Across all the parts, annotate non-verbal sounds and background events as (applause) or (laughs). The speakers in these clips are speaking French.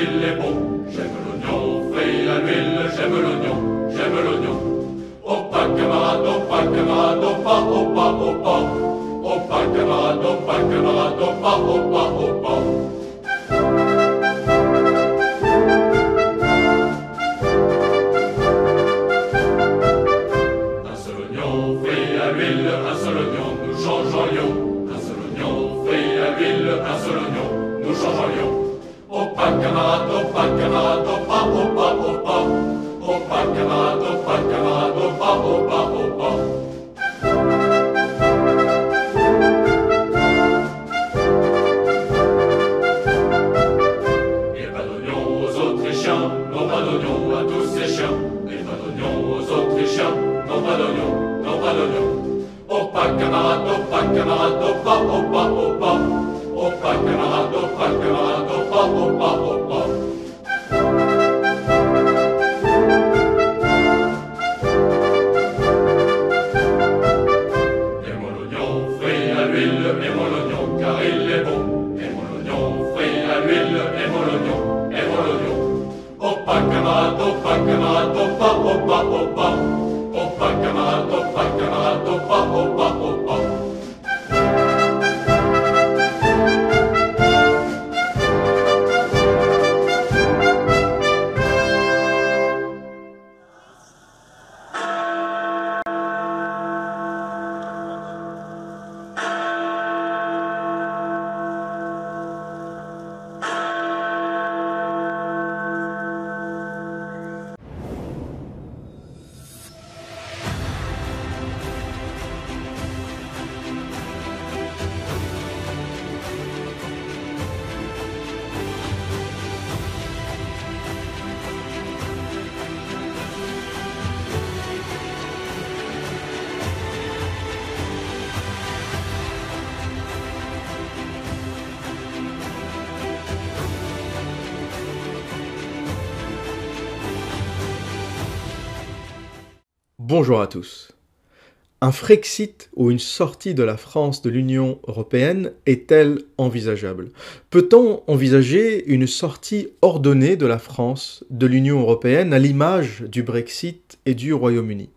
till Bonjour à tous. Un Frexit ou une sortie de la France de l'Union européenne est-elle envisageable? Peut-on envisager une sortie ordonnée de la France de l'Union européenne à l'image du Brexit et du Royaume-Uni?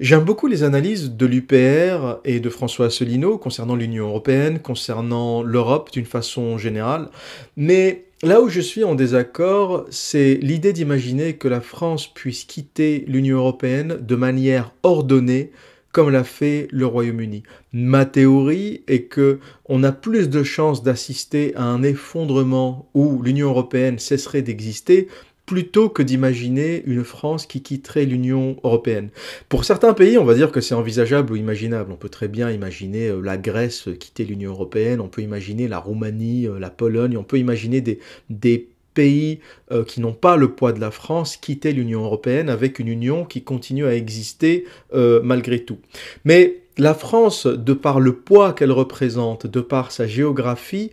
J'aime beaucoup les analyses de l'UPR et de François Asselineau concernant l'Union européenne, concernant l'Europe d'une façon générale, mais Là où je suis en désaccord, c'est l'idée d'imaginer que la France puisse quitter l'Union européenne de manière ordonnée comme l'a fait le Royaume-Uni. Ma théorie est que on a plus de chances d'assister à un effondrement où l'Union européenne cesserait d'exister plutôt que d'imaginer une France qui quitterait l'Union européenne. Pour certains pays, on va dire que c'est envisageable ou imaginable. On peut très bien imaginer euh, la Grèce quitter l'Union européenne, on peut imaginer la Roumanie, euh, la Pologne, on peut imaginer des, pays euh, qui n'ont pas le poids de la France quitter l'Union européenne avec une union qui continue à exister malgré tout. Mais la France, de par le poids qu'elle représente, de par sa géographie,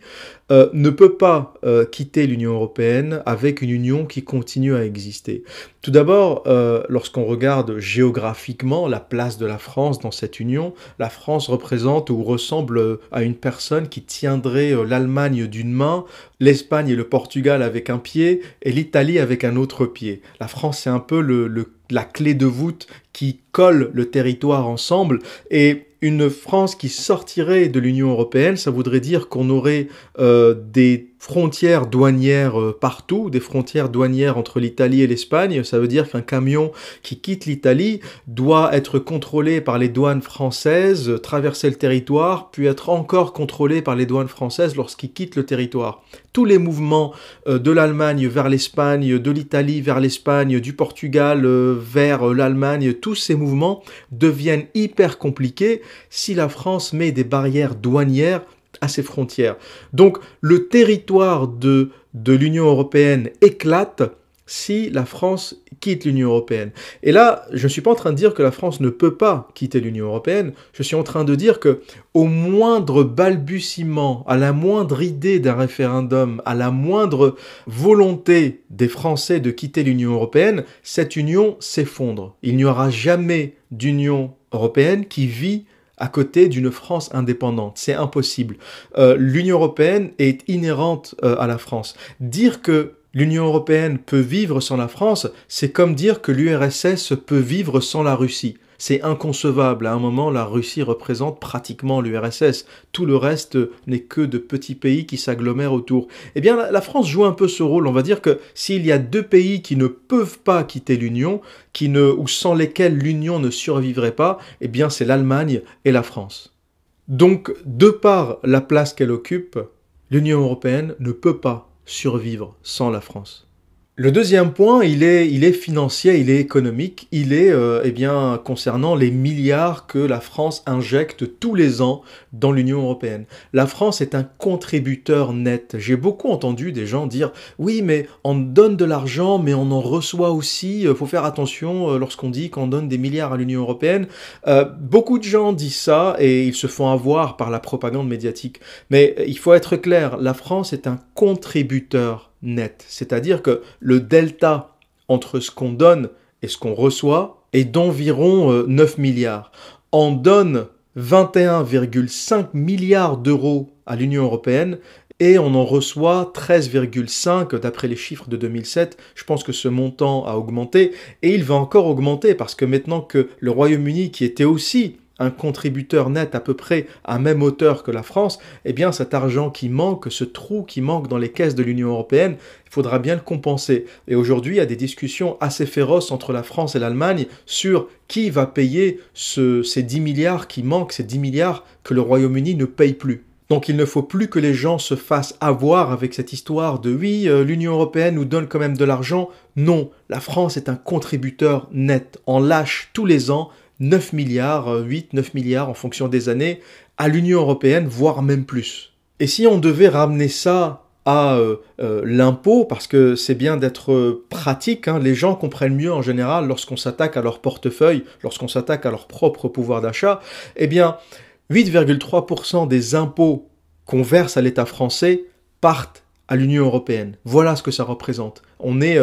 euh, ne peut pas euh, quitter l'Union européenne avec une union qui continue à exister. Tout d'abord, euh, lorsqu'on regarde géographiquement la place de la France dans cette union, la France représente ou ressemble à une personne qui tiendrait l'Allemagne d'une main, l'Espagne et le Portugal avec un pied et l'Italie avec un autre pied. La France, c'est un peu le la clé de voûte qui colle le territoire ensemble. Et une France qui sortirait de l'Union européenne, ça voudrait dire qu'on aurait euh, des frontières douanières euh, partout, des frontières douanières entre l'Italie et l'Espagne. Ça veut dire qu'un camion qui quitte l'Italie doit être contrôlé par les douanes françaises, traverser le territoire, puis être encore contrôlé par les douanes françaises lorsqu'il quitte le territoire. Tous les mouvements euh, de l'Allemagne vers l'Espagne, de l'Italie vers l'Espagne, du Portugal vers l'Allemagne, tous ces mouvements deviennent hyper compliqués si la France met des barrières douanières à ses frontières. Donc le territoire de, de l'Union européenne éclate si la France quitte l'Union européenne. Et là, je ne suis pas en train de dire que la France ne peut pas quitter l'Union européenne, je suis en train de dire que au moindre balbutiement, à la moindre idée d'un référendum, à la moindre volonté des Français de quitter l'Union européenne, cette union s'effondre. Il n'y aura jamais d'Union européenne qui vit à côté d'une France indépendante. C'est impossible. Euh, L'Union européenne est inhérente euh, à la France. Dire que l'Union européenne peut vivre sans la France, c'est comme dire que l'URSS peut vivre sans la Russie. C'est inconcevable. À un moment, la Russie représente pratiquement l'URSS. Tout le reste n'est que de petits pays qui s'agglomèrent autour. Eh bien, la France joue un peu ce rôle. On va dire que s'il y a deux pays qui ne peuvent pas quitter l'Union, qui ne, ou sans lesquels l'Union ne survivrait pas, eh bien, c'est l'Allemagne et la France. Donc, de par la place qu'elle occupe, l'Union européenne ne peut pas survivre sans la France. Le deuxième point, il est, il est financier, il est économique, il est euh, eh bien concernant les milliards que la France injecte tous les ans dans l'Union européenne. La France est un contributeur net. J'ai beaucoup entendu des gens dire oui, mais on donne de l'argent, mais on en reçoit aussi. Il faut faire attention euh, lorsqu'on dit qu'on donne des milliards à l'Union européenne. Euh, beaucoup de gens disent ça et ils se font avoir par la propagande médiatique. Mais il faut être clair, la France est un contributeur net. C'est-à-dire que le delta entre ce qu'on donne et ce qu'on reçoit est d'environ 9 euh, milliards. On donne 21,5 milliards d'euros à l'Union européenne et on en reçoit 13,5 d'après les chiffres de 2007. Je pense que ce montant a augmenté et il va encore augmenter parce que maintenant que le Royaume-Uni, qui était aussi un contributeur net à peu près à même hauteur que la France, eh bien cet argent qui manque, ce trou qui manque dans les caisses de l'Union européenne, il faudra bien le compenser. Et aujourd'hui, il y a des discussions assez féroces entre la France et l'Allemagne sur qui va payer ces 10 milliards qui manquent, ces 10 milliards que le Royaume-Uni ne paye plus. Donc il ne faut plus que les gens se fassent avoir avec cette histoire de oui, euh, l'Union européenne nous donne quand même de l'argent. Non, la France est un contributeur net. On lâche tous les ans 9 milliards, 8, euh, 9 milliards en fonction des années à l'Union européenne, voire même plus. Et si on devait ramener ça à euh, euh, l'impôt, parce que c'est bien d'être pratique, hein, les gens comprennent mieux en général lorsqu'on s'attaque à leur portefeuille, lorsqu'on s'attaque à leur propre pouvoir d'achat, eh bien 8,3% des impôts qu'on verse à l'État français partent à l'Union européenne. Voilà ce que ça représente. On est,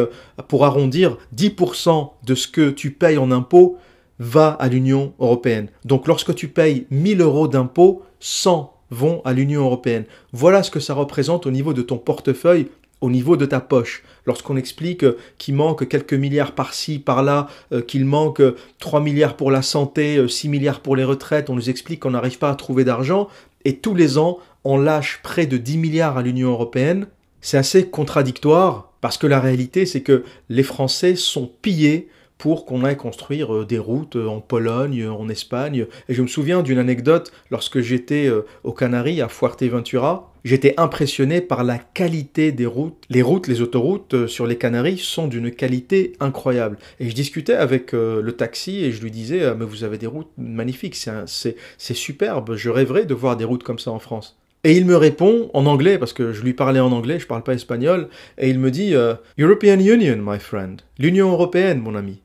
pour arrondir, 10% de ce que tu payes en impôts va à l'Union européenne. Donc lorsque tu payes 1000 euros d'impôts, 100 vont à l'Union européenne. Voilà ce que ça représente au niveau de ton portefeuille, au niveau de ta poche. Lorsqu'on explique qu'il manque quelques milliards par-ci, par-là, euh, qu'il manque 3 milliards pour la santé, 6 euh, milliards pour les retraites, on nous explique qu'on n'arrive pas à trouver d'argent, et tous les ans, on lâche près de 10 milliards à l'Union européenne. C'est assez contradictoire, parce que la réalité, c'est que les Français sont pillés pour qu'on aille construire euh, des routes euh, en Pologne, en Espagne. Et je me souviens d'une anecdote lorsque j'étais euh, aux Canaries, à Fuerteventura. J'étais impressionné par la qualité des routes. Les routes, les autoroutes sur les Canaries sont d'une qualité incroyable. Et je discutais avec le taxi et je lui disais, mais vous avez des routes magnifiques, c'est superbe, je rêverais de voir des routes comme ça en France. Et il me répond en anglais, parce que je lui parlais en anglais, je parle pas espagnol, et il me dit European Union, my friend. L'Union européenne, mon ami.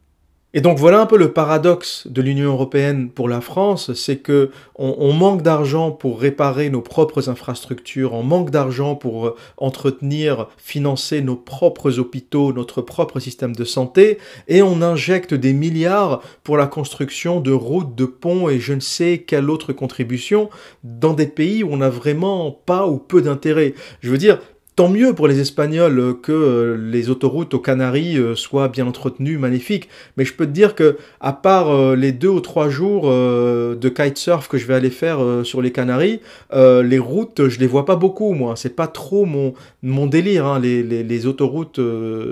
Et donc voilà un peu le paradoxe de l'Union européenne pour la France, c'est que on, manque d'argent pour réparer nos propres infrastructures, on manque d'argent pour euh, entretenir, financer nos propres hôpitaux, notre propre système de santé, et on injecte des milliards pour la construction de routes, de ponts et je ne sais quelle autre contribution dans des pays où on n'a vraiment pas ou peu d'intérêt. Je veux dire, Tant mieux pour les Espagnols euh, que euh, les autoroutes aux Canaries euh, soient bien entretenues, magnifiques. Mais je peux te dire que, à part les deux ou trois jours de kitesurf que je vais aller faire sur les Canaries, les routes, je les vois pas beaucoup, moi. C'est pas trop mon, délire, hein, les, les, les, autoroutes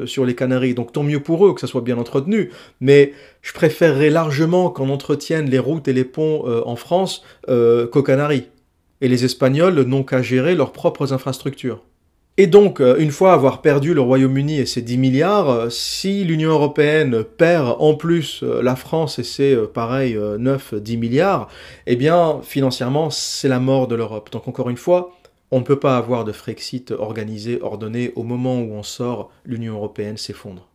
sur les Canaries. Donc tant mieux pour eux que ça soit bien entretenu. Mais je préférerais largement qu'on entretienne les routes et les ponts en France qu'aux Canaries. Et les Espagnols n'ont qu'à gérer leurs propres infrastructures. Et donc, euh, une fois avoir perdu le Royaume-Uni et ses 10 milliards, euh, si l'Union européenne perd en plus euh, la France et ses, pareil, 9-10 milliards, eh bien, financièrement, c'est la mort de l'Europe. Donc, encore une fois, on ne peut pas avoir de Frexit organisé, ordonné au moment où on sort, l'Union européenne s'effondre.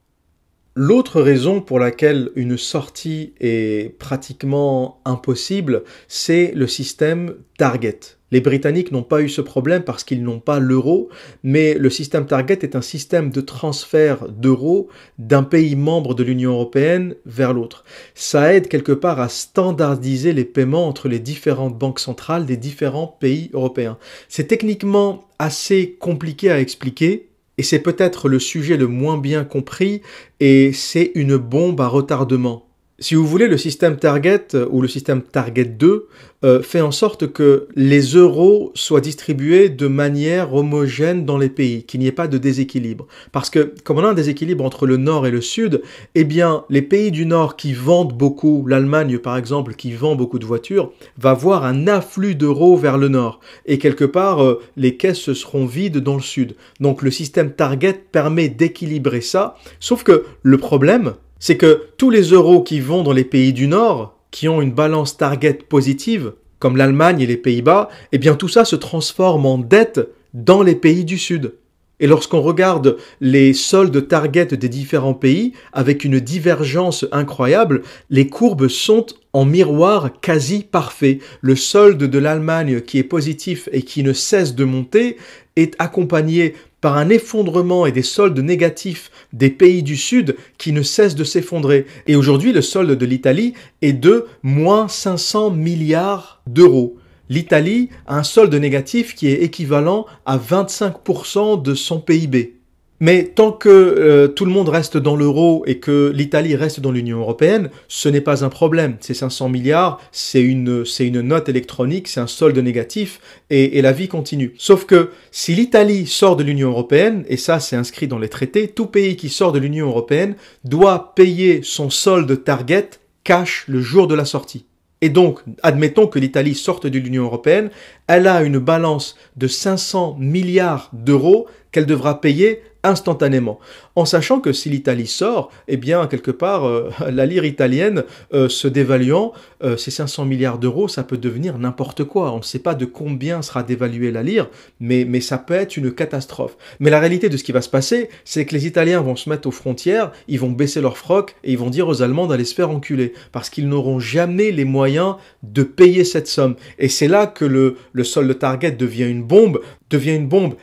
L'autre raison pour laquelle une sortie est pratiquement impossible, c'est le système Target. Les Britanniques n'ont pas eu ce problème parce qu'ils n'ont pas l'euro, mais le système Target est un système de transfert d'euros d'un pays membre de l'Union européenne vers l'autre. Ça aide quelque part à standardiser les paiements entre les différentes banques centrales des différents pays européens. C'est techniquement assez compliqué à expliquer, et c'est peut-être le sujet le moins bien compris, et c'est une bombe à retardement. Si vous voulez, le système Target euh, ou le système Target 2 euh, fait en sorte que les euros soient distribués de manière homogène dans les pays, qu'il n'y ait pas de déséquilibre. Parce que comme on a un déséquilibre entre le nord et le sud, eh bien les pays du nord qui vendent beaucoup, l'Allemagne par exemple qui vend beaucoup de voitures, va voir un afflux d'euros vers le nord. Et quelque part, euh, les caisses seront vides dans le sud. Donc le système Target permet d'équilibrer ça. Sauf que le problème, c'est que tous les euros qui vont dans les pays du Nord, qui ont une balance target positive, comme l'Allemagne et les Pays-Bas, eh bien tout ça se transforme en dette dans les pays du Sud. Et lorsqu'on regarde les soldes target des différents pays, avec une divergence incroyable, les courbes sont en miroir quasi parfait. Le solde de l'Allemagne qui est positif et qui ne cesse de monter est accompagné par un effondrement et des soldes négatifs des pays du Sud qui ne cessent de s'effondrer. Et aujourd'hui, le solde de l'Italie est de moins 500 milliards d'euros. L'Italie a un solde négatif qui est équivalent à 25% de son PIB. Mais tant que euh, tout le monde reste dans l'euro et que l'Italie reste dans l'Union européenne, ce n'est pas un problème. Ces 500 milliards, c'est une, c'est une note électronique, c'est un solde négatif et, et la vie continue. Sauf que si l'Italie sort de l'Union européenne, et ça c'est inscrit dans les traités, tout pays qui sort de l'Union européenne doit payer son solde target cash le jour de la sortie. Et donc, admettons que l'Italie sorte de l'Union européenne, elle a une balance de 500 milliards d'euros qu'elle devra payer instantanément, en sachant que si l'Italie sort, eh bien quelque part euh, (laughs) la lire italienne euh, se dévaluant, euh, ces 500 milliards d'euros, ça peut devenir n'importe quoi. On ne sait pas de combien sera dévaluée la lire, mais, mais ça peut être une catastrophe. Mais la réalité de ce qui va se passer, c'est que les Italiens vont se mettre aux frontières, ils vont baisser leur froc et ils vont dire aux Allemands d'aller se faire enculer, parce qu'ils n'auront jamais les moyens de payer cette somme. Et c'est là que le, le solde target devient une bombe, devient une bombe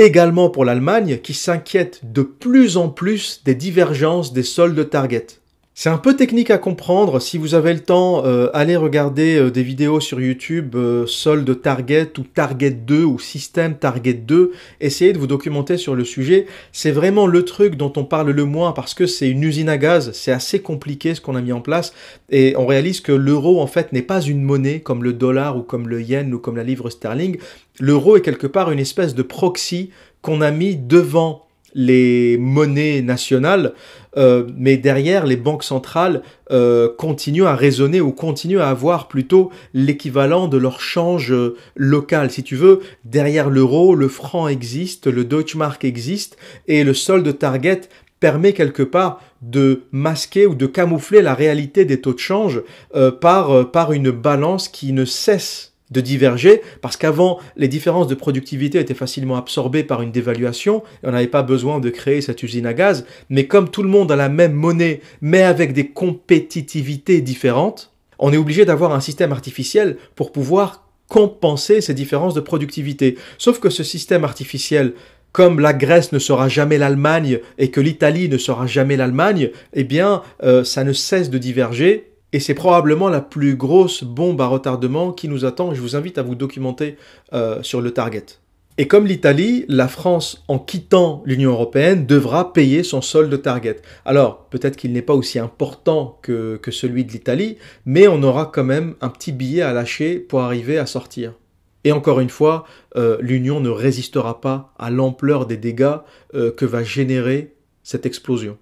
également pour l'Allemagne qui s'inquiète de plus en plus des divergences des soldes target. C'est un peu technique à comprendre. Si vous avez le temps, euh, allez regarder euh, des vidéos sur YouTube, euh, solde Target ou Target 2 ou système Target 2. Essayez de vous documenter sur le sujet. C'est vraiment le truc dont on parle le moins parce que c'est une usine à gaz. C'est assez compliqué ce qu'on a mis en place. Et on réalise que l'euro, en fait, n'est pas une monnaie comme le dollar ou comme le yen ou comme la livre sterling. L'euro est quelque part une espèce de proxy qu'on a mis devant les monnaies nationales, euh, mais derrière, les banques centrales euh, continuent à raisonner ou continuent à avoir plutôt l'équivalent de leur change euh, local. Si tu veux, derrière l'euro, le franc existe, le Deutschmark existe, et le solde target permet quelque part de masquer ou de camoufler la réalité des taux de change par une balance qui ne cesse de diverger, parce qu'avant, les différences de productivité étaient facilement absorbées par une dévaluation, et on n'avait pas besoin de créer cette usine à gaz, mais comme tout le monde a la même monnaie, mais avec des compétitivités différentes, on est obligé d'avoir un système artificiel pour pouvoir compenser ces différences de productivité. Sauf que ce système artificiel, comme la Grèce ne sera jamais l'Allemagne et que l'Italie ne sera jamais l'Allemagne, eh bien, euh, ça ne cesse de diverger et c'est probablement la plus grosse bombe à retardement qui nous attend. Je vous invite à vous documenter euh, sur le target. Et comme l'Italie, la France, en quittant l'Union européenne, devra payer son solde target. Alors, peut-être qu'il n'est pas aussi important que, que celui de l'Italie, mais on aura quand même un petit billet à lâcher pour arriver à sortir. Et encore une fois, euh, l'Union ne résistera pas à l'ampleur des dégâts euh, que va générer cette explosion.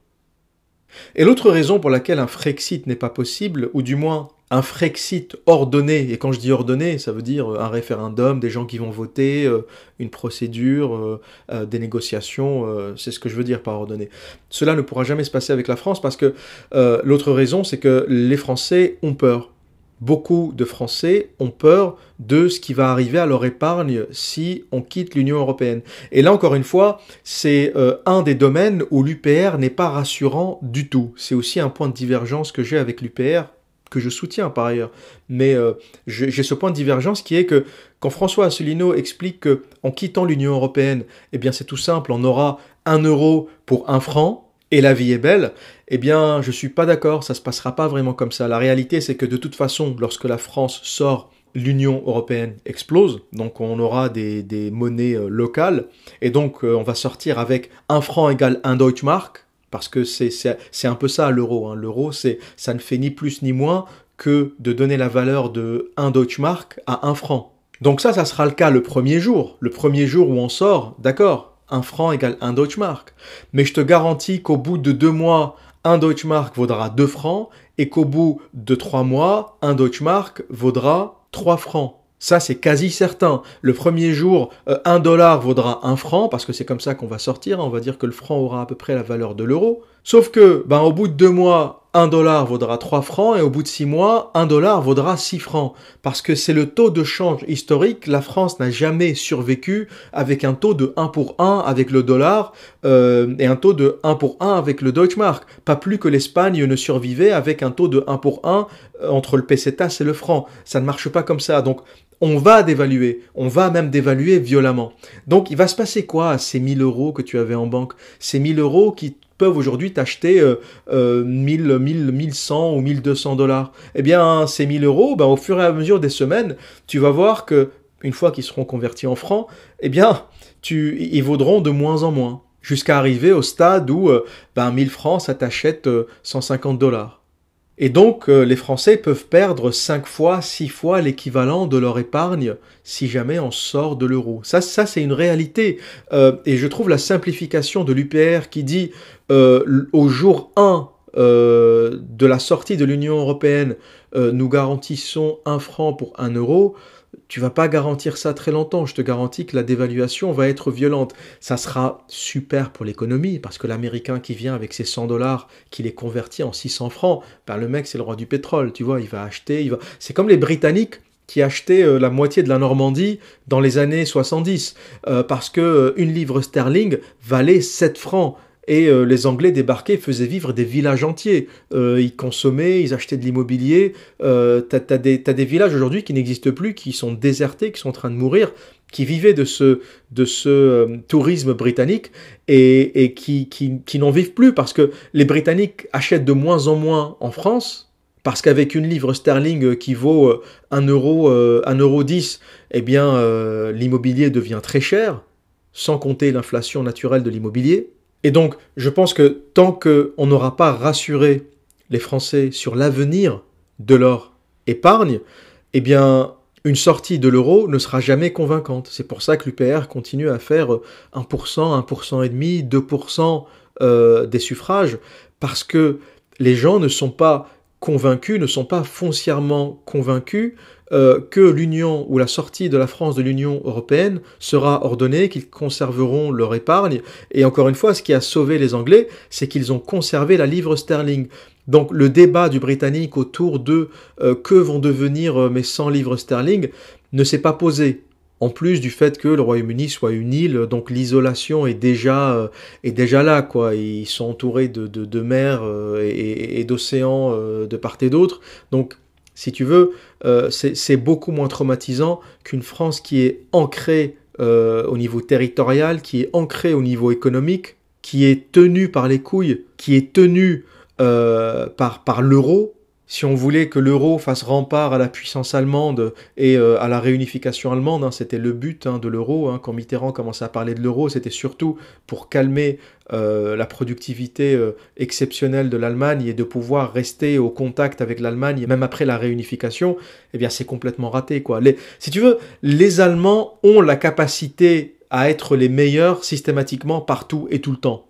Et l'autre raison pour laquelle un Frexit n'est pas possible, ou du moins un Frexit ordonné, et quand je dis ordonné, ça veut dire un référendum, des gens qui vont voter, euh, une procédure, euh, euh, des négociations, c'est ce que je veux dire par ordonné. Cela ne pourra jamais se passer avec la France parce que l'autre raison, c'est que les Français ont peur. Beaucoup de Français ont peur de ce qui va arriver à leur épargne si on quitte l'Union européenne. Et là, encore une fois, c'est euh, un des domaines où l'UPR n'est pas rassurant du tout. C'est aussi un point de divergence que j'ai avec l'UPR, que je soutiens par ailleurs. Mais euh, j'ai ce point de divergence qui est que quand François Asselineau explique que en quittant l'Union européenne, eh bien c'est tout simple, on aura un euro pour un franc, et la vie est belle, eh bien, je suis pas d'accord, ça se passera pas vraiment comme ça. La réalité, c'est que de toute façon, lorsque la France sort, l'Union européenne explose, donc on aura des, monnaies euh, locales, et donc euh, on va sortir avec un franc égale un Deutschmark, parce que c'est un peu ça l'euro. Hein. L'euro, c'est ça ne fait ni plus ni moins que de donner la valeur de un Deutschmark à un franc. Donc ça, ça sera le cas le premier jour. Le premier jour où on sort, d'accord, un franc égale un Deutschmark. Mais je te garantis qu'au bout de deux mois, un Deutschmark vaudra deux francs et qu'au bout de trois mois, un Deutschmark vaudra trois francs. Ça, c'est quasi certain. Le premier jour, euh, un dollar vaudra un franc, parce que c'est comme ça qu'on va sortir. On va dire que le franc aura à peu près la valeur de l'euro. Sauf que, ben, au bout de deux mois, un dollar vaudra 3 francs et au bout de 6 mois, un dollar vaudra 6 francs. Parce que c'est le taux de change historique. La France n'a jamais survécu avec un taux de 1 pour 1 avec le dollar euh, et un taux de 1 pour 1 avec le Deutschmark. Pas plus que l'Espagne ne survivait avec un taux de 1 pour 1 euh, entre le pesetas et le franc. Ça ne marche pas comme ça. Donc, on va dévaluer, on va même dévaluer violemment. Donc il va se passer quoi à ces 1000 euros que tu avais en banque? Ces 1000 euros qui peuvent aujourd'hui t'acheter euh, euh, 1000, 1000, 1100 ou 1200 dollars. Eh bien, ces 1000 euros, ben, au fur et à mesure des semaines, tu vas voir que une fois qu'ils seront convertis en francs, eh bien, tu, ils vaudront de moins en moins, jusqu'à arriver au stade où euh, ben, 1000 francs, ça t'achète 150 euh, dollars. Et donc, euh, les Français peuvent perdre 5 fois, 6 fois l'équivalent de leur épargne si jamais on sort de l'euro. Ça, ça c'est une réalité. Euh, et je trouve la simplification de l'UPR qui dit euh, au jour 1 de la sortie de l'Union européenne, nous garantissons un franc pour un euro tu vas pas garantir ça très longtemps. Je te garantis que la dévaluation va être violente. Ça sera super pour l'économie parce que l'Américain qui vient avec ses 100 dollars, qui les convertit en 600 francs, ben le mec c'est le roi du pétrole. Tu vois, il va acheter. C'est comme les Britanniques qui achetaient euh, la moitié de la Normandie dans les années 70 euh, parce que euh, une livre sterling valait 7 francs et euh, les Anglais débarquaient, faisaient vivre des villages entiers. Euh, ils consommaient, ils achetaient de l'immobilier. Euh, t'as as, des villages aujourd'hui qui n'existent plus, qui sont désertés, qui sont en train de mourir, qui vivaient de ce, tourisme britannique et, qui, n'en vivent plus parce que les Britanniques achètent de moins en moins en France. Parce qu'avec une livre sterling qui vaut 1 euro, 1 euro 10, eh bien, l'immobilier devient très cher, sans compter l'inflation naturelle de l'immobilier. Et donc, je pense que tant qu'on n'aura pas rassuré les Français sur l'avenir de leur épargne, eh une sortie de l'euro ne sera jamais convaincante. C'est pour ça que l'UPR continue à faire 1%, 1% et demi, 2% euh, des suffrages, parce que les gens ne sont pas convaincus, ne sont pas foncièrement convaincus euh, que l'Union ou la sortie de la France de l'Union européenne sera ordonnée, qu'ils conserveront leur épargne. Et encore une fois, ce qui a sauvé les Anglais, c'est qu'ils ont conservé la livre sterling. Donc le débat du Britannique autour de euh, que vont devenir euh, mes 100 livres sterling ne s'est pas posé. En plus du fait que le Royaume-Uni soit une île, donc l'isolation est déjà est déjà là quoi. Ils sont entourés de, de, mers et, et d'océans de part et d'autre. Donc si tu veux, euh, c'est beaucoup moins traumatisant qu'une France qui est ancrée euh, au niveau territorial, qui est ancrée au niveau économique, qui est tenue par les couilles, qui est tenue euh, par, par l'euro, si on voulait que l'euro fasse rempart à la puissance allemande et euh, à la réunification allemande, hein, c'était le but hein, de l'euro. Hein, quand Mitterrand commençait à parler de l'euro, c'était surtout pour calmer euh, la productivité euh, exceptionnelle de l'Allemagne et de pouvoir rester au contact avec l'Allemagne, même après la réunification. Eh bien, c'est complètement raté. Quoi. si tu veux, les Allemands ont la capacité à être les meilleurs systématiquement partout et tout le temps.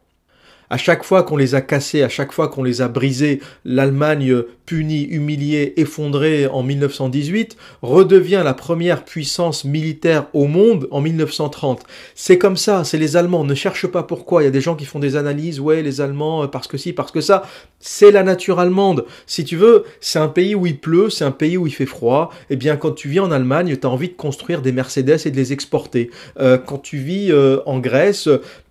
À chaque fois qu'on les a cassés, à chaque fois qu'on les a brisés, l'Allemagne punie, humiliée, effondrée en 1918, redevient la première puissance militaire au monde en 1930. C'est comme ça, c'est les Allemands, ne cherche pas pourquoi, il y a des gens qui font des analyses, ouais, les Allemands, euh, parce que si, parce que ça, c'est la nature allemande. Si tu veux, c'est un pays où il pleut, c'est un pays où il fait froid, eh bien quand tu vis en Allemagne, tu as envie de construire des Mercedes et de les exporter. Euh, quand tu vis euh, en Grèce,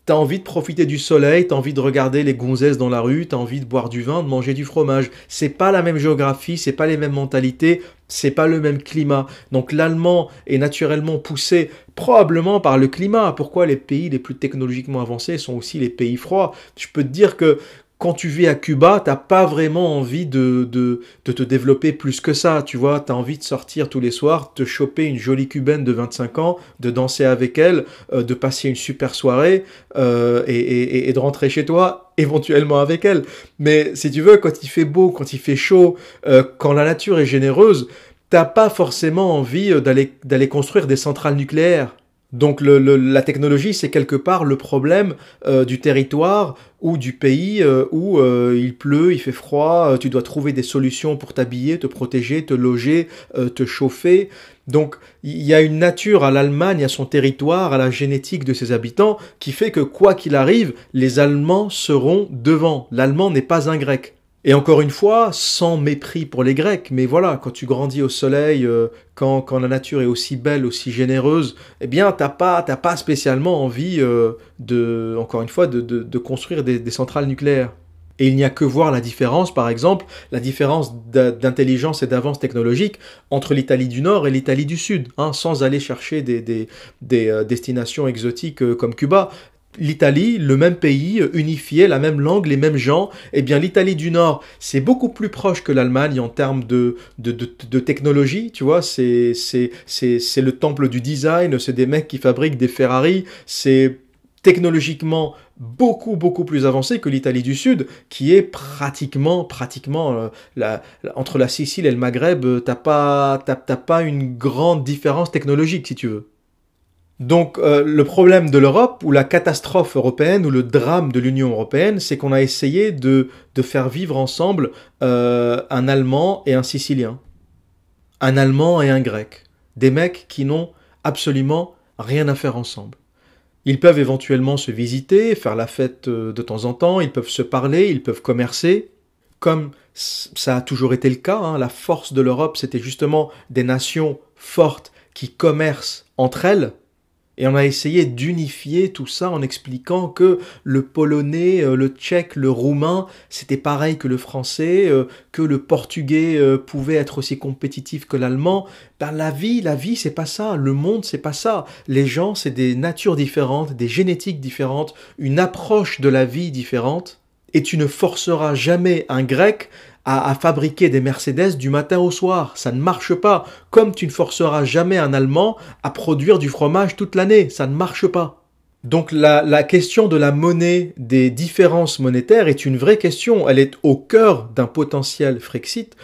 T'as envie de profiter du soleil, t'as envie de regarder les gonzesses dans la rue, t'as envie de boire du vin, de manger du fromage. C'est pas la même géographie, c'est pas les mêmes mentalités, c'est pas le même climat. Donc l'allemand est naturellement poussé probablement par le climat. Pourquoi les pays les plus technologiquement avancés sont aussi les pays froids? Je peux te dire que quand tu vis à Cuba, t'as pas vraiment envie de, de, de, te développer plus que ça, tu vois, t'as envie de sortir tous les soirs, de choper une jolie cubaine de 25 ans, de danser avec elle, euh, de passer une super soirée euh, et, et, et, de rentrer chez toi, (laughs) éventuellement avec elle. Mais si tu veux, quand il fait beau, quand il fait chaud, euh, quand la nature est généreuse, t'as pas forcément envie d'aller d'aller construire des centrales nucléaires. Donc la technologie, c'est quelque part le problème euh, du territoire ou du pays euh, où euh, il pleut, il fait froid, tu dois trouver des solutions pour t'habiller, te protéger, te loger, te chauffer. Donc il y a une nature à l'Allemagne, à son territoire, à la génétique de ses habitants, qui fait que quoi qu'il arrive, les Allemands seront devant. L'Allemand n'est pas un Grec. Et encore une fois, sans mépris pour les Grecs, mais voilà, quand tu grandis au soleil, euh, quand, la nature est aussi belle, aussi généreuse, eh bien, t'as pas, t'as pas spécialement envie euh, de, encore une fois, de, construire des, centrales nucléaires. Et il n'y a que voir la différence, par exemple, la différence d'intelligence et d'avance technologique entre l'Italie du Nord et l'Italie du Sud, hein, sans aller chercher des euh, destinations exotiques comme Cuba l'Italie, le même pays, unifié, la même langue, les mêmes gens, eh bien l'Italie du Nord, c'est beaucoup plus proche que l'Allemagne en termes de, de, de, technologie, tu vois, c'est, le temple du design, c'est des mecs qui fabriquent des Ferrari, c'est technologiquement beaucoup beaucoup plus avancé que l'Italie du Sud, qui est pratiquement pratiquement euh, la, entre la Sicile et le Maghreb, t'as pas t'as pas une grande différence technologique si tu veux. Donc euh, le problème de l'Europe, ou la catastrophe européenne, ou le drame de l'Union européenne, c'est qu'on a essayé de, faire vivre ensemble euh, un Allemand et un Sicilien. Un Allemand et un Grec. Des mecs qui n'ont absolument rien à faire ensemble. Ils peuvent éventuellement se visiter, faire la fête euh, de temps en temps, ils peuvent se parler, ils peuvent commercer, comme ça a toujours été le cas. Hein. La force de l'Europe, c'était justement des nations fortes qui commercent entre elles, et on a essayé d'unifier tout ça en expliquant que le polonais, euh, le tchèque, le roumain, c'était pareil que le français, euh, que le portugais euh, pouvait être aussi compétitif que l'allemand. Ben, la vie, la vie, c'est pas ça. Le monde, c'est pas ça. Les gens, c'est des natures différentes, des génétiques différentes, une approche de la vie différente. Et tu ne forceras jamais un grec à, fabriquer des Mercedes du matin au soir. Ça ne marche pas. Comme tu ne forceras jamais un Allemand à produire du fromage toute l'année. Ça ne marche pas. Donc la, la, question de la monnaie, des différences monétaires est une vraie question. Elle est au cœur d'un potentiel Frexit.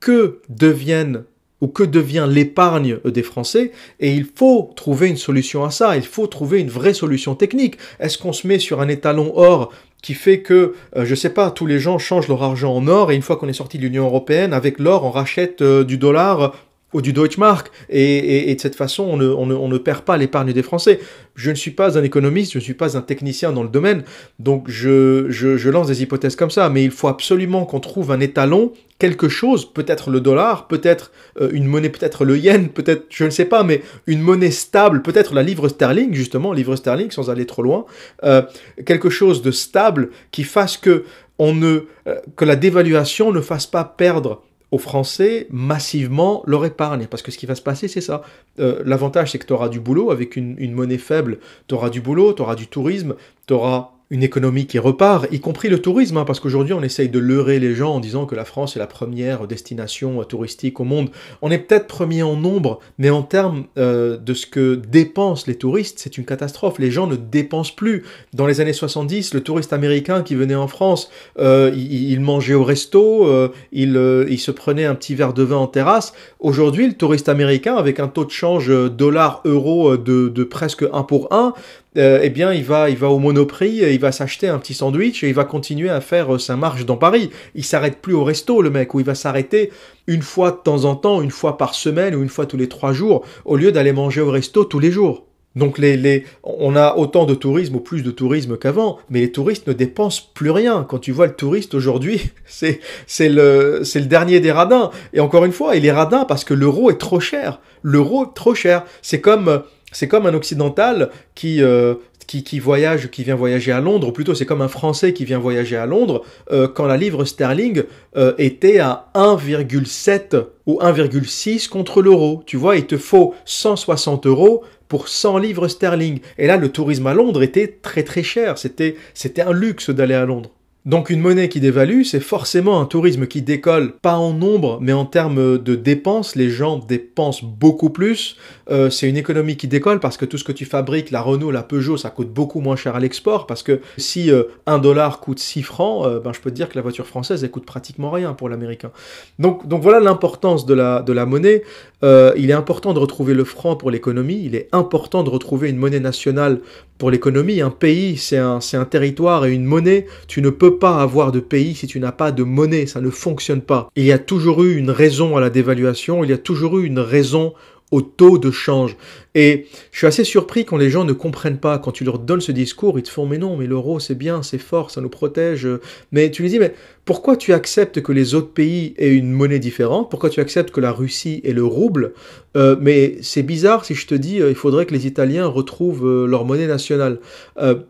Que deviennent ou que devient l'épargne des Français et il faut trouver une solution à ça, il faut trouver une vraie solution technique. Est-ce qu'on se met sur un étalon or qui fait que, euh, je sais pas, tous les gens changent leur argent en or et une fois qu'on est sorti de l'Union européenne, avec l'or, on rachète euh, du dollar ou du Deutschmark. Et, et, de cette façon, on ne, on ne, on ne perd pas l'épargne des Français. Je ne suis pas un économiste, je ne suis pas un technicien dans le domaine, donc je, je, je lance des hypothèses comme ça. Mais il faut absolument qu'on trouve un étalon, quelque chose, peut-être le dollar, peut-être euh, une monnaie, peut-être le yen, peut-être, je ne sais pas, mais une monnaie stable, peut-être la livre sterling, justement, livre sterling, sans aller trop loin, euh, quelque chose de stable qui fasse que on ne, euh, que la dévaluation ne fasse pas perdre aux Français massivement leur épargne. Parce que ce qui va se passer, c'est ça. Euh, l'avantage, c'est que tu auras du boulot avec une, une monnaie faible. Tu auras du boulot, tu auras du tourisme, tu auras une économie qui repart, y compris le tourisme, hein, parce qu'aujourd'hui on essaye de leurrer les gens en disant que la France est la première destination touristique au monde. On est peut-être premier en nombre, mais en termes euh, de ce que dépensent les touristes, c'est une catastrophe. Les gens ne dépensent plus. Dans les années 70, le touriste américain qui venait en France, euh, il, mangeait au resto, euh, il, il se prenait un petit verre de vin en terrasse. Aujourd'hui, le touriste américain, avec un taux de change dollar-euro de, de presque 1 pour 1, euh, eh bien, il va, il va au Monoprix, il va s'acheter un petit sandwich et il va continuer à faire euh, sa marche dans Paris. Il s'arrête plus au resto, le mec, ou il va s'arrêter une fois de temps en temps, une fois par semaine ou une fois tous les trois jours, au lieu d'aller manger au resto tous les jours. Donc les, les, on a autant de tourisme ou plus de tourisme qu'avant, mais les touristes ne dépensent plus rien. Quand tu vois le touriste aujourd'hui, (laughs) c'est c'est le c'est le dernier des radins. Et encore une fois, il est radin parce que l'euro est trop cher. L'euro est trop cher. C'est comme c'est comme un occidental qui, euh, qui, qui, voyage, qui vient voyager à Londres, ou plutôt c'est comme un Français qui vient voyager à Londres, euh, quand la livre sterling euh, était à 1,7 ou 1,6 contre l'euro. Tu vois, il te faut 160 euros pour 100 livres sterling. Et là, le tourisme à Londres était très très cher. C'était, c'était un luxe d'aller à Londres. Donc une monnaie qui dévalue, c'est forcément un tourisme qui décolle, pas en nombre, mais en termes de dépenses. Les gens dépensent beaucoup plus. Euh, c'est une économie qui décolle parce que tout ce que tu fabriques, la Renault, la Peugeot, ça coûte beaucoup moins cher à l'export. Parce que si euh, un dollar coûte 6 francs, euh, ben, je peux te dire que la voiture française, elle coûte pratiquement rien pour l'américain. Donc, donc voilà l'importance de la, de la monnaie. il est important de retrouver le franc pour l'économie. Il est important de retrouver une monnaie nationale pour l'économie. Un pays, c'est un, c'est un territoire et une monnaie. Tu ne peux pas avoir de pays si tu n'as pas de monnaie, ça ne fonctionne pas. Il y a toujours eu une raison à la dévaluation, il y a toujours eu une raison au taux de change. Et je suis assez surpris quand les gens ne comprennent pas, quand tu leur donnes ce discours, ils te font mais non, mais l'euro c'est bien, c'est fort, ça nous protège. Mais tu lui dis mais pourquoi tu acceptes que les autres pays aient une monnaie différente? Pourquoi tu acceptes que la Russie ait le rouble? Euh, Mais c'est bizarre si je te dis euh, il faudrait que les Italiens retrouvent euh, leur monnaie nationale.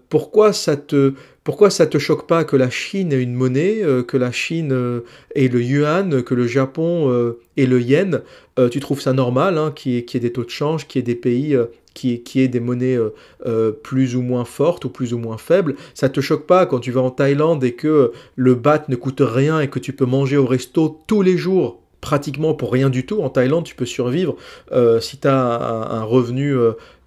pourquoi ça te pourquoi ça te choque pas que la Chine ait une monnaie, que la Chine ait le yuan, que le Japon ait le yen Tu trouves ça normal hein, qu'il y, ait des taux de change, qu'il y ait des pays euh, qui, qui des monnaies euh, euh, plus ou moins fortes ou plus ou moins faibles? Ça te choque pas quand tu vas en Thaïlande et que le baht ne coûte rien et que tu peux manger au resto tous les jours? Pratiquement pour rien du tout. En Thaïlande, tu peux survivre si tu as un, revenu,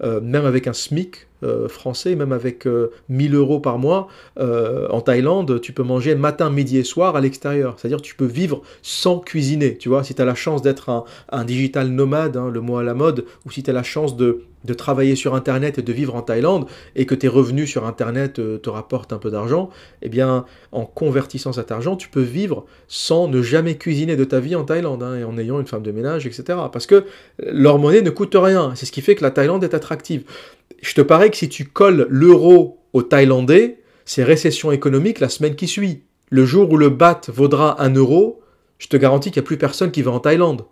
même avec un SMIC français, même avec 1000 euros par mois. en Thaïlande, tu peux manger matin, midi et soir à l'extérieur. C'est-à-dire tu peux vivre sans cuisiner. Tu vois, si tu as la chance d'être un, digital nomade, hein, le mot à la mode, ou si tu as la chance de de travailler sur Internet et de vivre en Thaïlande et que tes revenus sur Internet euh, te, rapportent un peu d'argent, eh bien, en convertissant cet argent, tu peux vivre sans ne jamais cuisiner de ta vie en Thaïlande hein, et en ayant une femme de ménage, etc. Parce que leur monnaie ne coûte rien. C'est ce qui fait que la Thaïlande est attractive. Je te parais que si tu colles l'euro au Thaïlandais, c'est récession économique la semaine qui suit. Le jour où le baht vaudra un euro, je te garantis qu'il n'y a plus personne qui va en Thaïlande.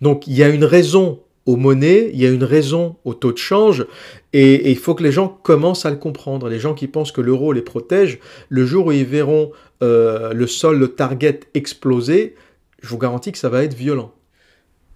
Donc il y a une raison aux monnaies, il y a une raison au taux de change, et, il faut que les gens commencent à le comprendre. Les gens qui pensent que l'euro les protège, le jour où ils verront euh, le sol, le target exploser, je vous garantis que ça va être violent.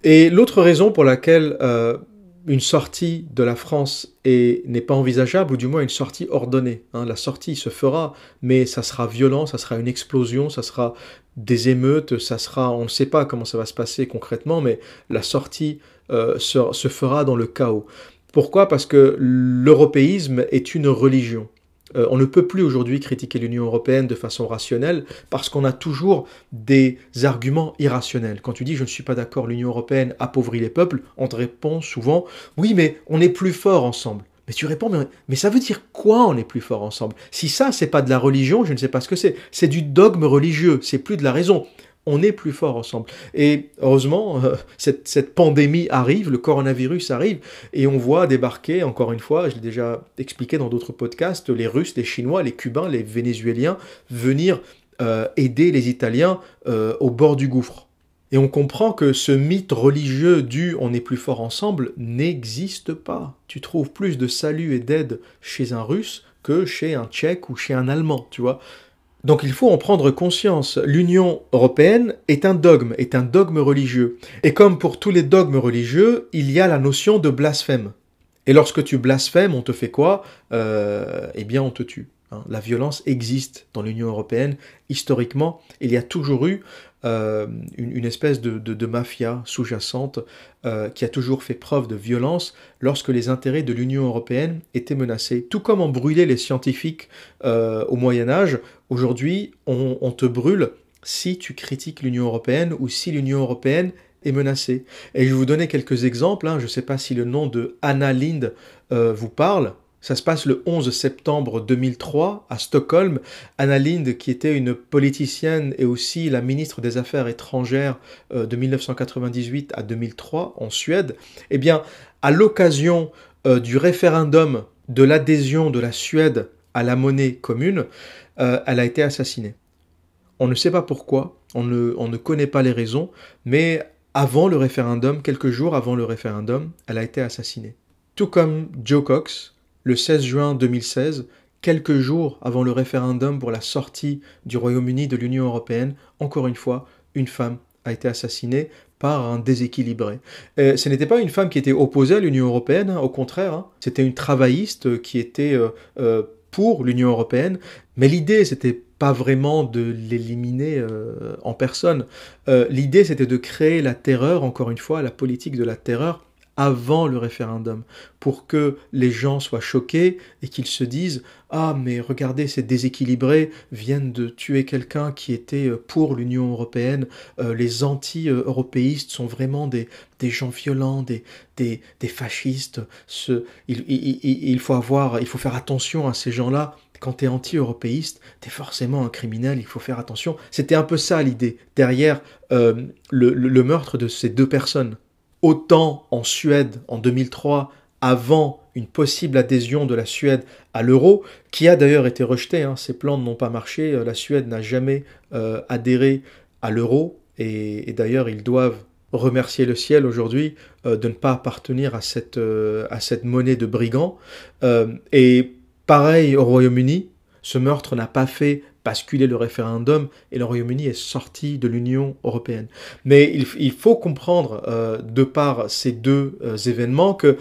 Et l'autre raison pour laquelle euh, une sortie de la France n'est pas envisageable, ou du moins une sortie ordonnée. Hein. La sortie se fera, mais ça sera violent, ça sera une explosion, ça sera des émeutes, ça sera, on ne sait pas comment ça va se passer concrètement, mais la sortie euh, se, fera dans le chaos. Pourquoi? Parce que l'européisme est une religion. Euh, on ne peut plus aujourd'hui critiquer l'Union européenne de façon rationnelle parce qu'on a toujours des arguments irrationnels. Quand tu dis je ne suis pas d'accord, l'Union européenne appauvrit les peuples, on te répond souvent oui mais on est plus fort ensemble. Mais tu réponds, mais, mais, ça veut dire quoi on est plus fort ensemble? Si ça, c'est pas de la religion, je ne sais pas ce que c'est. C'est du dogme religieux, c'est plus de la raison on est plus fort ensemble. Et heureusement, euh, cette, pandémie arrive, le coronavirus arrive, et on voit débarquer, encore une fois, je l'ai déjà expliqué dans d'autres podcasts, les Russes, les Chinois, les Cubains, les Vénézuéliens venir euh, aider les Italiens euh, au bord du gouffre. Et on comprend que ce mythe religieux du on est plus fort ensemble n'existe pas. Tu trouves plus de salut et d'aide chez un Russe que chez un Tchèque ou chez un Allemand, tu vois. Donc il faut en prendre conscience. L'Union européenne est un dogme, est un dogme religieux. Et comme pour tous les dogmes religieux, il y a la notion de blasphème. Et lorsque tu blasphèmes, on te fait quoi? Euh, Eh bien, on te tue. Hein. La violence existe dans l'Union européenne. Historiquement, il y a toujours eu euh, une, espèce de, mafia sous-jacente euh, qui a toujours fait preuve de violence lorsque les intérêts de l'Union européenne étaient menacés. Tout comme on brûlait les scientifiques au Moyen Âge, aujourd'hui on, te brûle si tu critiques l'Union européenne ou si l'Union européenne est menacée. Et je vais vous donner quelques exemples. Hein. Je ne sais pas si le nom de Anna Lind vous parle. Ça se passe le 11 septembre 2003 à Stockholm. Anna Lindh, qui était une politicienne et aussi la ministre des Affaires étrangères euh, de 1998 à 2003 en Suède, eh bien, à l'occasion euh, du référendum de l'adhésion de la Suède la monnaie commune, euh, elle a été assassinée. On ne sait pas pourquoi, on ne, on ne connaît pas les raisons, mais avant le référendum, quelques jours avant le référendum, elle a été assassinée. Tout comme Joe Cox, le 16 juin 2016, quelques jours avant le référendum pour la sortie du Royaume-Uni de l'Union européenne, encore une fois, une femme a été assassinée par un déséquilibré. ce n'était pas une femme qui était opposée à l'Union européenne, hein, au contraire, hein. c'était une travailliste qui était euh, euh, pour l'Union européenne, mais l'idée c'était pas vraiment de l'éliminer euh, en personne. l'idée c'était de créer la terreur, encore une fois, la politique de la terreur avant le référendum, pour que les gens soient choqués et qu'ils se disent Ah, mais regardez, ces déséquilibrés viennent de tuer quelqu'un qui était euh, pour l'Union européenne. Euh, les anti-européistes sont vraiment des, des gens violents, des, des, des fascistes. Il, faut avoir, il faut faire attention à ces gens-là. Quand tu es anti-européiste, tu es forcément un criminel, il faut faire attention. C'était un peu ça l'idée derrière euh, le meurtre de ces deux personnes autant en Suède en 2003 avant une possible adhésion de la Suède à l'euro, qui a d'ailleurs été rejeté, hein. ces plans n'ont pas marché, euh, la Suède n'a jamais euh, adhéré à l'euro, et, d'ailleurs ils doivent remercier le ciel aujourd'hui euh, de ne pas appartenir à cette, à cette monnaie de brigands. et pareil au Royaume-Uni, ce meurtre n'a pas fait basculer le référendum et le Royaume-Uni est sorti de l'Union européenne. Mais il, faut comprendre, euh, de par ces deux euh, événements, que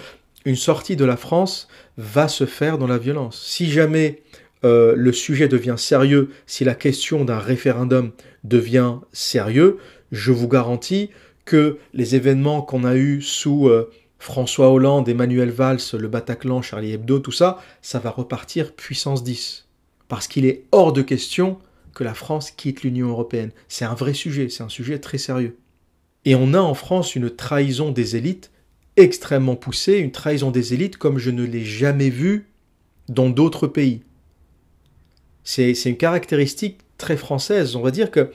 une sortie de la France va se faire dans la violence. Si jamais euh, le sujet devient sérieux, si la question d'un référendum devient sérieux, je vous garantis que les événements qu'on a eus sous François Hollande, Emmanuel Valls, le Bataclan, Charlie Hebdo, tout ça, ça va repartir puissance 10 parce qu'il est hors de question que la France quitte l'Union européenne. C'est un vrai sujet, c'est un sujet très sérieux. Et on a en France une trahison des élites extrêmement poussée, une trahison des élites comme je ne l'ai jamais vue dans d'autres pays. C'est une caractéristique très française. On va dire que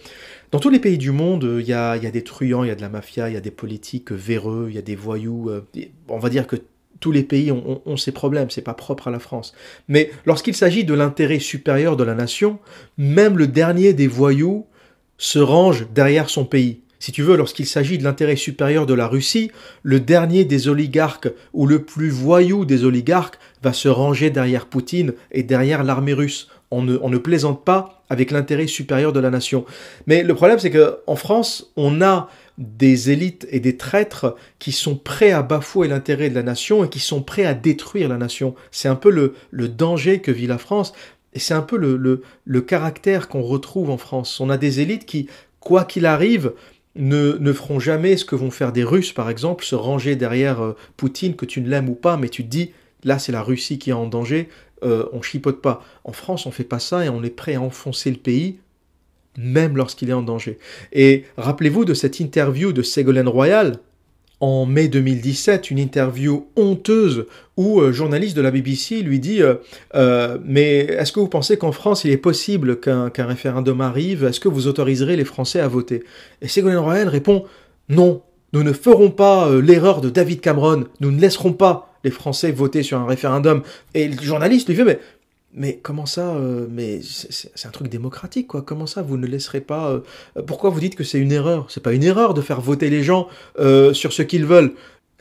dans tous les pays du monde, il y a, des truands, il y a de la mafia, il y a des politiques véreux, il y a des voyous. Euh, on va dire que tous les pays ont, ces problèmes, c'est pas propre à la France. Mais lorsqu'il s'agit de l'intérêt supérieur de la nation, même le dernier des voyous se range derrière son pays. Si tu veux, lorsqu'il s'agit de l'intérêt supérieur de la Russie, le dernier des oligarques ou le plus voyou des oligarques va se ranger derrière Poutine et derrière l'armée russe. On ne plaisante pas avec l'intérêt supérieur de la nation. Mais le problème, c'est qu'en France, on a des élites et des traîtres qui sont prêts à bafouer l'intérêt de la nation et qui sont prêts à détruire la nation. C'est un peu le, danger que vit la France et c'est un peu le, caractère qu'on retrouve en France. On a des élites qui, quoi qu'il arrive, ne, ne, feront jamais ce que vont faire des Russes, par exemple, se ranger derrière euh, Poutine, que tu ne l'aimes ou pas, mais tu te dis, là c'est la Russie qui est en danger, euh, on chipote pas. En France, on fait pas ça et on est prêt à enfoncer le pays même lorsqu'il est en danger. Et rappelez-vous de cette interview de Ségolène Royal en mai 2017, une interview honteuse où euh, journaliste de la BBC lui dit euh, euh, Mais est-ce que vous pensez qu'en France il est possible qu'un référendum arrive? Est-ce que vous autoriserez les Français à voter? Et Ségolène Royal répond Non, nous ne ferons pas l'erreur de David Cameron, nous ne laisserons pas les Français voter sur un référendum. Et le journaliste lui fait Mais mais comment ça euh, Mais c'est un truc démocratique, quoi. Comment ça, vous ne laisserez pas euh, Pourquoi vous dites que c'est une erreur? C'est pas une erreur de faire voter les gens euh, sur ce qu'ils veulent.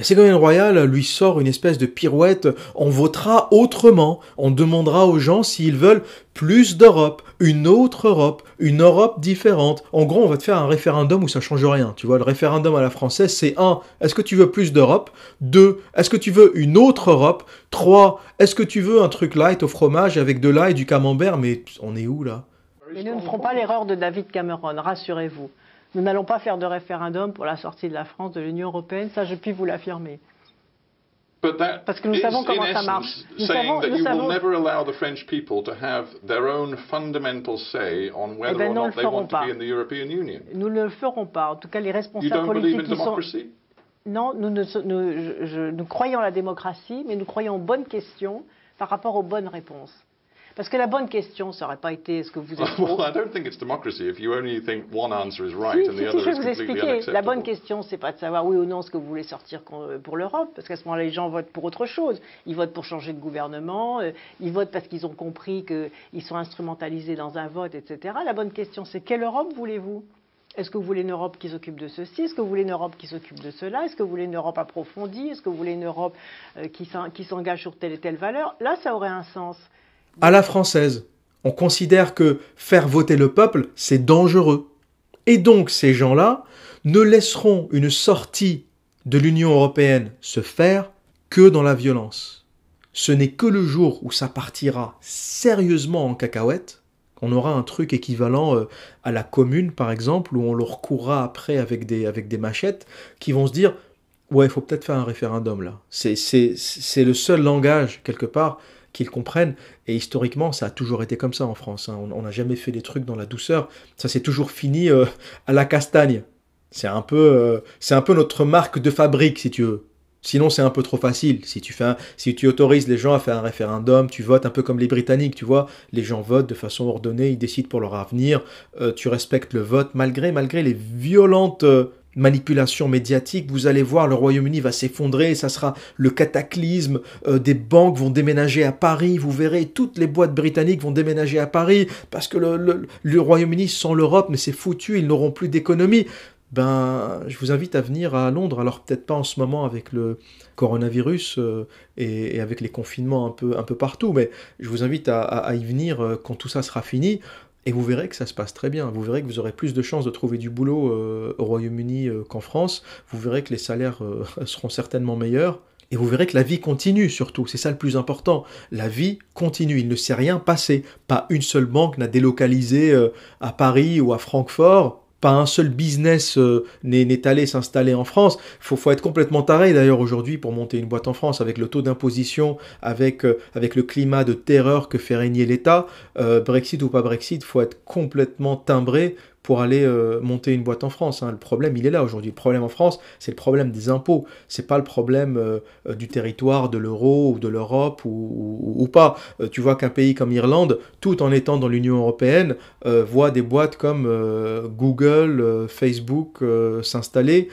Ségolène Royal lui sort une espèce de pirouette, on votera autrement, on demandera aux gens s'ils veulent plus d'Europe, une autre Europe, une Europe différente. En gros, on va te faire un référendum où ça change rien. Tu vois, le référendum à la française, c'est 1. Est-ce que tu veux plus d'Europe? 2. Est-ce que tu veux une autre Europe? 3. Est-ce que tu veux un truc light au fromage avec de l'ail et du camembert? Mais on est où là? Et nous ne ferons pas l'erreur de David Cameron, rassurez-vous. Nous n'allons pas faire de référendum pour la sortie de la France de l'Union européenne, ça je puis vous l'affirmer. Parce que nous savons comment ça marche. Nous savons, nous savons... never allow the French people to have their own fundamental say on whether eh ben, or not they want to be in the European Union. Nous ne le ferons pas. En tout cas, les responsables politiques qui sont. Non, nous, nous, croyons à la démocratie, mais nous croyons aux bonnes questions par rapport aux bonnes réponses. Parce que la bonne question, ça n'aurait pas été est-ce que vous êtes (laughs) well, I don't think it's democracy if you only think one answer is right and the other je vais vous expliquer. La bonne question, c'est pas de savoir oui ou non ce que vous voulez sortir pour l'Europe, parce qu'à ce moment-là, les gens votent pour autre chose. Ils votent pour changer de gouvernement, euh, ils votent parce qu'ils ont compris qu'ils sont instrumentalisés dans un vote, etc. La bonne question, c'est quelle Europe voulez-vous? Est-ce que vous voulez une Europe qui s'occupe de ceci? Est-ce que vous voulez une Europe qui s'occupe de cela? Est-ce que vous voulez une Europe approfondie? Est-ce que vous voulez une Europe euh, qui s'engage sur telle et telle valeur? Là, ça aurait un sens. À la française, on considère que faire voter le peuple, c'est dangereux. Et donc ces gens-là ne laisseront une sortie de l'Union européenne se faire que dans la violence. Ce n'est que le jour où ça partira sérieusement en cacahuète on aura un truc équivalent euh, à la commune, par exemple, où on leur courra après avec des, avec des machettes, qui vont se dire Ouais, il faut peut-être faire un référendum là. C'est le seul langage, quelque part, qu'ils comprennent. Et historiquement, ça a toujours été comme ça en France. Hein. On n'a jamais fait des trucs dans la douceur. Ça s'est toujours fini euh, à la castagne. C'est un, peu, euh, c'est un peu notre marque de fabrique, si tu veux. Sinon, c'est un peu trop facile. Si tu, fais si tu autorises les gens à faire un référendum, tu votes un peu comme les Britanniques, tu vois. Les gens votent de façon ordonnée, ils décident pour leur avenir. Euh, tu respectes le vote, malgré, malgré les violentes manipulations médiatiques. Vous allez voir, le Royaume-Uni va s'effondrer, ça sera le cataclysme. Euh, des banques vont déménager à Paris. Vous verrez, toutes les boîtes britanniques vont déménager à Paris parce que le, Royaume-Uni sans l'Europe, mais c'est foutu, ils n'auront plus d'économie ben, je vous invite à venir à Londres. Alors peut-être pas en ce moment avec le coronavirus euh, et, avec les confinements un peu, un peu partout, mais je vous invite à, y venir euh, quand tout ça sera fini. Et vous verrez que ça se passe très bien. Vous verrez que vous aurez plus de chances de trouver du boulot euh, au Royaume-Uni qu'en France. Vous verrez que les salaires (laughs) seront certainement meilleurs. Et vous verrez que la vie continue surtout, c'est ça le plus important. La vie continue, il ne s'est rien passé. Pas une seule banque n'a délocalisé à Paris ou à Francfort pas un seul business euh, n'est allé s'installer en France. Faut, faut, être complètement taré d'ailleurs aujourd'hui pour monter une boîte en France avec le taux d'imposition, avec, euh, avec le climat de terreur que fait régner l'État. Euh, Brexit ou pas Brexit, faut être complètement timbré pour aller euh, monter une boîte en France. Hein. Le problème, il est là aujourd'hui. Le problème en France, c'est le problème des impôts. C'est pas le problème euh, euh, du territoire, de l'euro ou de l'Europe ou, pas. tu vois qu'un pays comme l'Irlande, tout en étant dans l'Union européenne, voit des boîtes comme Google, Facebook s'installer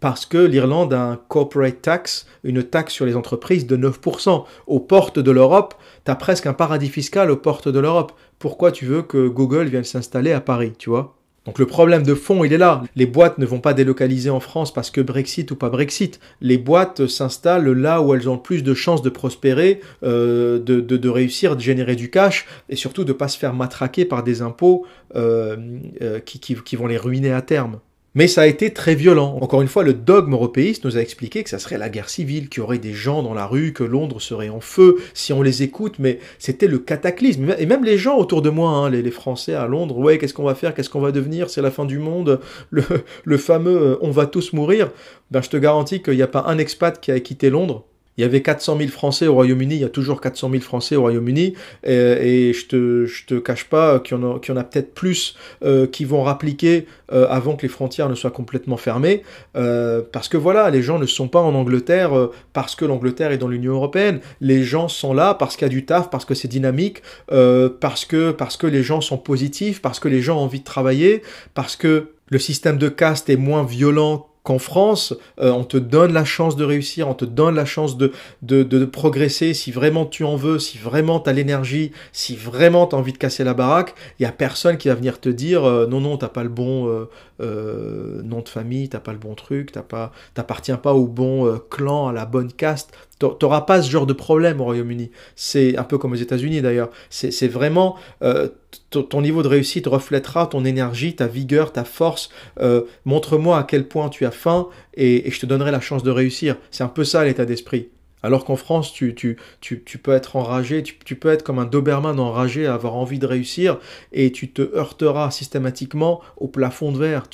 parce que l'Irlande a un corporate tax, une taxe sur les entreprises de 9%. Aux portes de l'Europe, tu as presque un paradis fiscal aux portes de l'Europe. Pourquoi tu veux que Google vienne s'installer à Paris, tu vois? Donc le problème de fond, il est là. Les boîtes ne vont pas délocaliser en France parce que Brexit ou pas Brexit. Les boîtes s'installent là où elles ont plus de chances de prospérer, euh, de, réussir, de générer du cash et surtout de ne pas se faire matraquer par des impôts euh, euh, qui vont les ruiner à terme. Mais ça a été très violent. Encore une fois, le dogme européiste nous a expliqué que ça serait la guerre civile, qu'il y aurait des gens dans la rue, que Londres serait en feu si on les écoute, mais c'était le cataclysme. Et même les gens autour de moi, hein, les, Français à Londres, ouais, qu'est-ce qu'on va faire, qu'est-ce qu'on va devenir, c'est la fin du monde, le, fameux euh, on va tous mourir. Ben, je te garantis qu'il n'y a pas un expat qui a quitté Londres il y avait 400 000 Français au Royaume-Uni, il y a toujours 400 000 Français au Royaume-Uni, et, je te, je te cache pas qu'il y en a, a peut-être plus euh, qui vont rappliquer euh, avant que les frontières ne soient complètement fermées, euh, parce que voilà, les gens ne sont pas en Angleterre parce que l'Angleterre est dans l'Union européenne, les gens sont là parce qu'il y a du taf, parce que c'est dynamique, parce que parce que les gens sont positifs, parce que les gens ont envie de travailler, parce que le système de caste est moins violent qu'en France, euh, on te donne la chance de réussir, on te donne la chance de, de, progresser, si vraiment tu en veux, si vraiment tu as l'énergie, si vraiment tu as envie de casser la baraque, il y a personne qui va venir te dire euh, non, non, t'as pas le bon euh, nom de famille, t'as pas le bon truc, t'as pas, pas au bon clan, à la bonne caste. T'auras pas ce genre de problème au Royaume-Uni. C'est un peu comme aux États-Unis d'ailleurs. C'est vraiment euh, ton niveau de réussite reflètera ton énergie, ta vigueur, ta force. Euh, montre-moi à quel point tu as faim et, je te donnerai la chance de réussir. C'est un peu ça l'état d'esprit. Alors qu'en France, tu, peux être enragé, tu, peux être comme un Doberman enragé à avoir envie de réussir et tu te heurteras systématiquement au plafond de verre.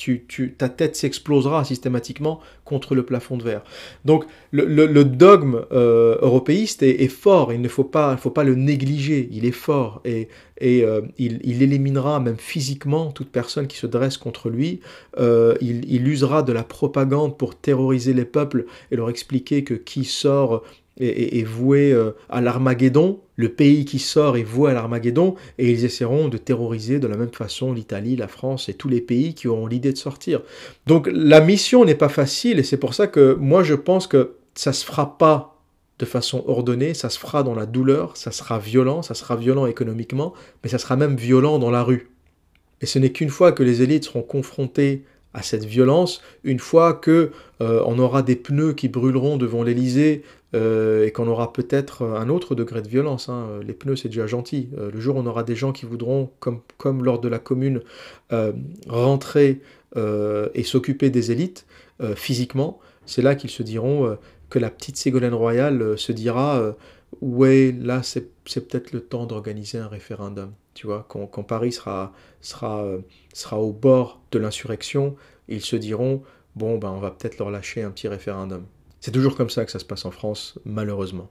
Ta tête s'explosera systématiquement contre le plafond de verre. Donc le, dogme euh, européiste est, fort, il ne faut pas, faut pas le négliger, il est fort et, et euh, il, éliminera même physiquement toute personne qui se dresse contre lui, euh, il, usera de la propagande pour terroriser les peuples et leur expliquer que qui sort est, voué euh, à l'Armageddon, le pays qui sort est voué à l'Armageddon, et ils essaieront de terroriser de la même façon l'Italie, la France et tous les pays qui auront l'idée de sortir. Donc la mission n'est pas facile, et c'est pour ça que moi je pense que ça se fera pas de façon ordonnée, ça se fera dans la douleur, ça sera violent, ça sera violent économiquement, mais ça sera même violent dans la rue. Et ce n'est qu'une fois que les élites seront confrontées à cette violence, une fois que euh, on aura des pneus qui brûleront devant l'Elysée euh, et qu'on aura peut-être un autre degré de violence. Hein. Les pneus, c'est déjà gentil. Euh, le jour où on aura des gens qui voudront, comme, comme lors de la commune, rentrer et s'occuper des élites physiquement, c'est là qu'ils se diront que la petite Ségolène Royale se dira ouais, là, c'est peut-être le temps d'organiser un référendum. Tu vois, quand, Paris sera, sera, sera au bord de l'insurrection, ils se diront bon, ben, on va peut-être leur lâcher un petit référendum. C'est toujours comme ça que ça se passe en France, malheureusement.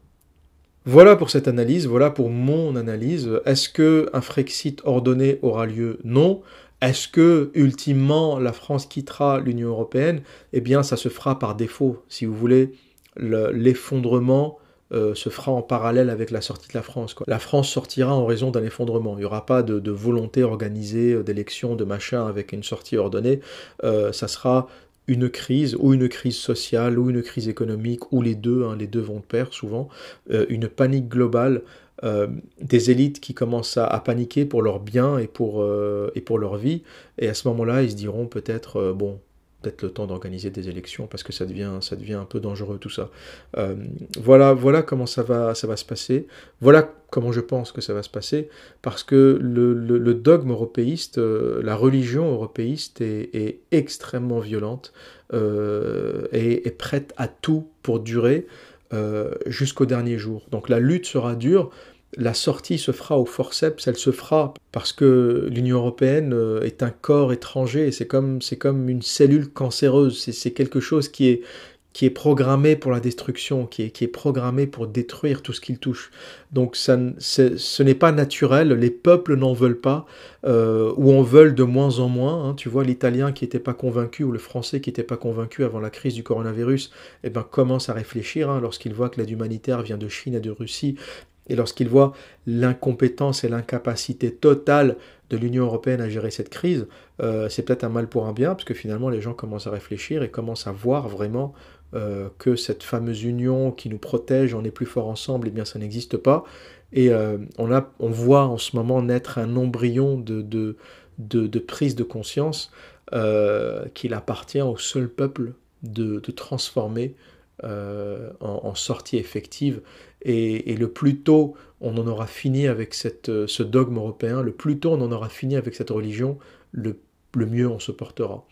Voilà pour cette analyse, voilà pour mon analyse. Est-ce que un Frexit ordonné aura lieu? Non. Est-ce que ultimement la France quittera l'Union européenne? Eh bien, ça se fera par défaut, si vous voulez. L'effondrement euh, se fera en parallèle avec la sortie de la France. La France sortira en raison d'un effondrement. Il n'y aura pas de, volonté organisée euh, d'élection, de machin avec une sortie ordonnée. Euh, ça sera une crise, ou une crise sociale, ou une crise économique, ou les deux, hein, les deux vont de pair souvent, une panique globale, des élites qui commencent à, paniquer pour leurs biens et pour, et pour leur vie, et à ce moment-là, ils se diront peut-être, bon, peut-être le temps d'organiser des élections parce que ça devient, ça devient un peu dangereux tout ça. Euh, voilà, voilà comment ça va, ça va se passer. Voilà comment je pense que ça va se passer parce que le, dogme européiste, euh, la religion européiste est, extrêmement violente euh, et est prête à tout pour durer jusqu'au dernier jour. Donc la lutte sera dure, la sortie se fera au forceps, elle se fera parce que l'Union européenne euh, est un corps étranger, c'est comme, c'est comme une cellule cancéreuse, c'est, quelque chose qui est, qui est programmé pour la destruction, qui est, qui est programmé pour détruire tout ce qu'il touche. Donc ça, ce n'est pas naturel, les peuples n'en veulent pas, euh, ou en veulent de moins en moins. Hein. Tu vois, l'Italien qui n'était pas convaincu, ou le Français qui n'était pas convaincu avant la crise du coronavirus, eh ben, commence à réfléchir hein, lorsqu'il voit que l'aide humanitaire vient de Chine et de Russie, et lorsqu'il voit l'incompétence et l'incapacité totale de l'Union européenne à gérer cette crise, euh, c'est peut-être un mal pour un bien, parce que finalement les gens commencent à réfléchir et commencent à voir vraiment euh, que cette fameuse union qui nous protège, on est plus fort ensemble, eh bien ça n'existe pas. Et euh, on, a, on voit en ce moment naître un embryon de, de, de, prise de conscience qu'il appartient au seul peuple de, transformer en, sortie effective et, le plus tôt on en aura fini avec euh, ce dogme européen, le plus tôt on en aura fini avec cette religion, le mieux on se portera.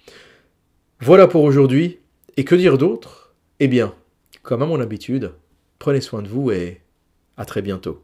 Voilà pour aujourd'hui. Et que dire d'autre? Eh bien, comme à mon habitude, prenez soin de vous et à très bientôt.